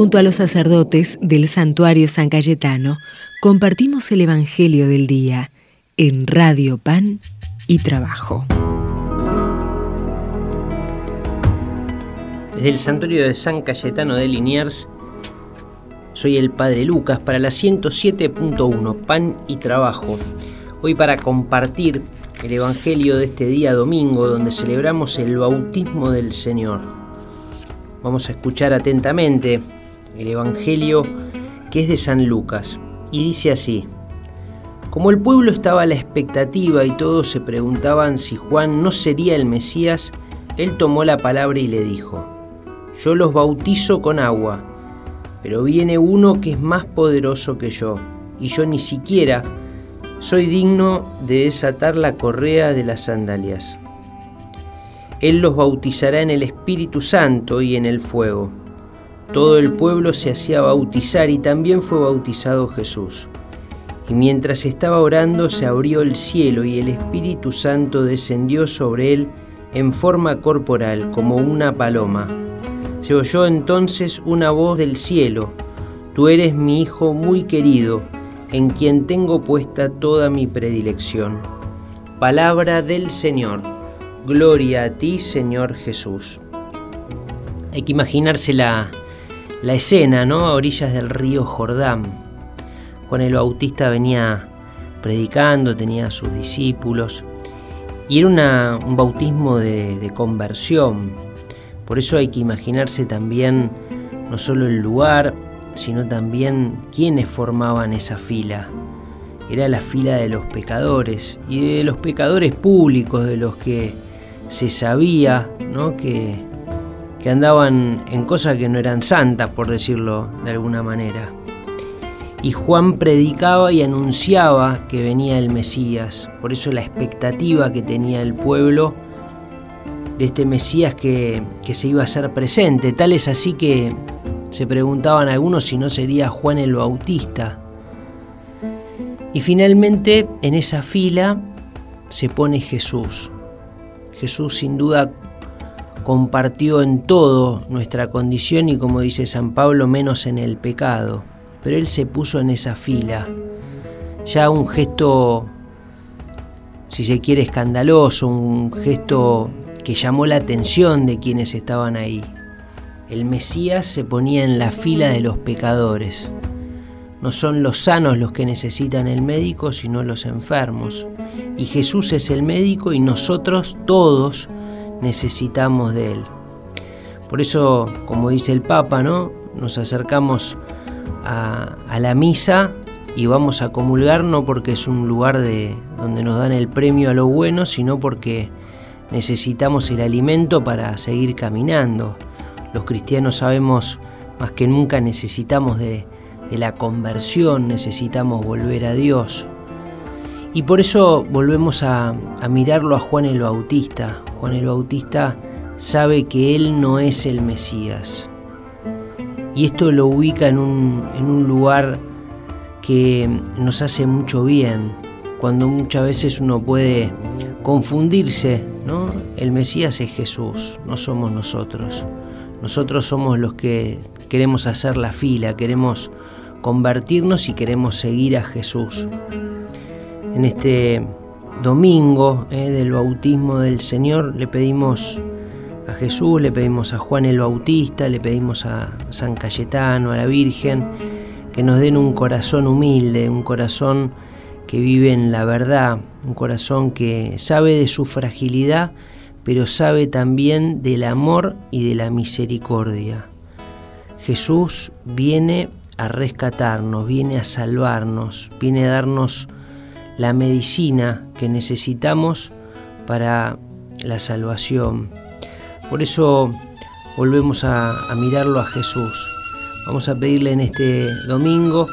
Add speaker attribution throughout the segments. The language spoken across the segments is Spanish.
Speaker 1: Junto a los sacerdotes del santuario San Cayetano, compartimos el Evangelio del Día en Radio Pan y Trabajo.
Speaker 2: Desde el santuario de San Cayetano de Liniers, soy el Padre Lucas para la 107.1, Pan y Trabajo. Hoy para compartir el Evangelio de este día domingo donde celebramos el bautismo del Señor. Vamos a escuchar atentamente el Evangelio que es de San Lucas y dice así. Como el pueblo estaba a la expectativa y todos se preguntaban si Juan no sería el Mesías, él tomó la palabra y le dijo, Yo los bautizo con agua pero viene uno que es más poderoso que yo, y yo ni siquiera soy digno de desatar la correa de las sandalias. Él los bautizará en el Espíritu Santo y en el fuego. Todo el pueblo se hacía bautizar y también fue bautizado Jesús. Y mientras estaba orando se abrió el cielo y el Espíritu Santo descendió sobre él en forma corporal como una paloma se oyó entonces una voz del cielo, Tú eres mi Hijo muy querido, en quien tengo puesta toda mi predilección. Palabra del Señor. Gloria a ti, Señor Jesús. Hay que imaginarse la, escena, ¿no? A orillas del río Jordán. Juan el Bautista venía predicando, tenía a sus discípulos, y era un bautismo de, de conversión, por eso hay que imaginarse también no solo el lugar, sino también quiénes formaban esa fila. Era la fila de los pecadores y de los pecadores públicos, de los que se sabía ¿no? que, que andaban en cosas que no eran santas, por decirlo de alguna manera. Y Juan predicaba y anunciaba que venía el Mesías, por eso la expectativa que tenía el pueblo de este Mesías que, se iba a hacer presente. Tal es así que se preguntaban algunos si no sería Juan el Bautista. Y finalmente en esa fila se pone Jesús. Jesús sin duda compartió en todo nuestra condición y como dice San Pablo, menos en el pecado. Pero Él se puso en esa fila. Ya un gesto, si se quiere, escandaloso, un gesto que llamó la atención de quienes estaban ahí. El Mesías se ponía en la fila de los pecadores. No son los sanos los que necesitan el médico, sino los enfermos. Y Jesús es el médico y nosotros todos necesitamos de Él. Por eso, como dice el Papa, ¿no? nos acercamos a, la misa y vamos a comulgar no porque es un lugar de, donde nos dan el premio a lo bueno, sino porque necesitamos el alimento para seguir caminando. Los cristianos sabemos más que nunca necesitamos de, la conversión, necesitamos volver a Dios. Y por eso volvemos a, mirarlo a Juan el Bautista. Juan el Bautista sabe que él no es el Mesías. Y esto lo ubica en un, en un lugar que nos hace mucho bien, cuando muchas veces uno puede confundirse, ¿no? El Mesías es Jesús, no somos nosotros. Nosotros somos los que queremos hacer la fila, queremos convertirnos y queremos seguir a Jesús. En este domingo ¿eh? del bautismo del Señor le pedimos a Jesús, le pedimos a Juan el Bautista, le pedimos a San Cayetano, a la Virgen, que nos den un corazón humilde, un corazón que vive en la verdad, un corazón que sabe de su fragilidad, pero sabe también del amor y de la misericordia. Jesús viene a rescatarnos, viene a salvarnos, viene a darnos la medicina que necesitamos para la salvación. Por eso volvemos a, mirarlo a Jesús. Vamos a pedirle en este domingo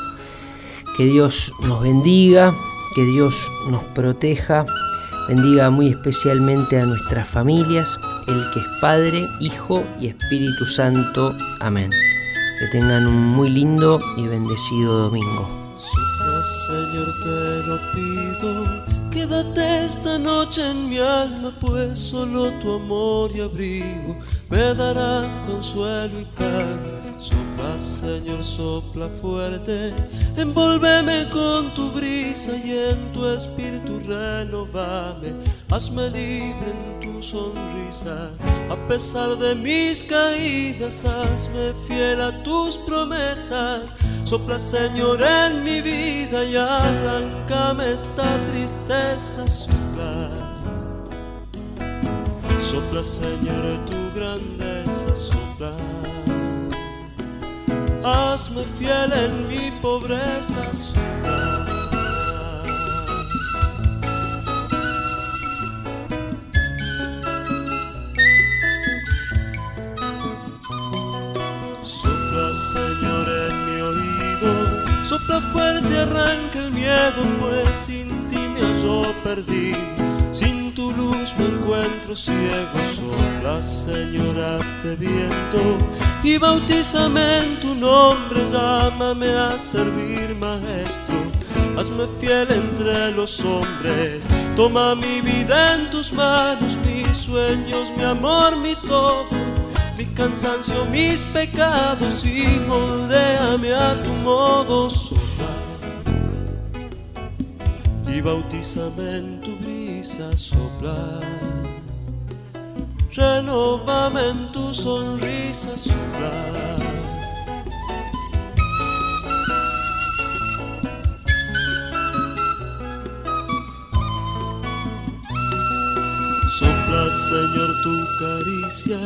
Speaker 2: que Dios nos bendiga, que Dios nos proteja, bendiga muy especialmente a nuestras familias, el que es Padre, Hijo y Espíritu Santo. Amén. Que tengan un muy lindo y bendecido domingo.
Speaker 3: Señor, te lo pido Quédate esta noche en mi alma, pues solo tu amor y abrigo me darán consuelo y calma. Sopla, Señor, sopla fuerte, envolveme con tu brisa y en tu espíritu renovame. Hazme libre en tu sonrisa, a pesar de mis caídas, hazme fiel a tus promesas. Sopla, Señor, en mi vida y arrancame esta tristeza. Sopla, sopla, Señor, tu grandeza. Sopla, hazme fiel en mi pobreza. Sopla. Fuerte, arranca el miedo, pues sin ti me hallo perdido. Luz me encuentro ciego. Sopla, Señor, hazte viento. Y bautízame en tu nombre, llámame a servir, maestro. Hazme fiel entre los hombres. Toma mi vida en tus manos, mis sueños, mi amor, mi todo mi cansancio, mis pecados y moldéame a tu modo sopla y bautízame en tu brisa sopla renovame en tu sonrisa sopla Sopla, Señor, tu caricia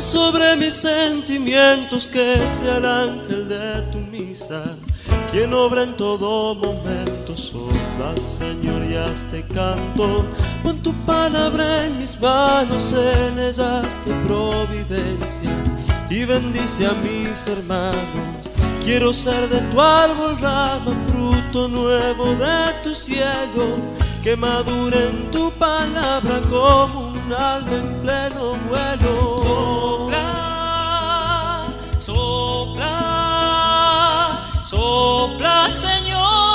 Speaker 3: sobre mis sentimientos, que sea el ángel de tu misa, quien obra en todo momento. Señor, y hazte canto. Pon tu palabra en mis manos, en ellas tu providencia. Y bendice a mis hermanos. Quiero ser de tu árbol rama, fruto nuevo de tu cielo, que madure en tu palabra como un alma en pleno vuelo. Sopla, sopla, sopla, Señor.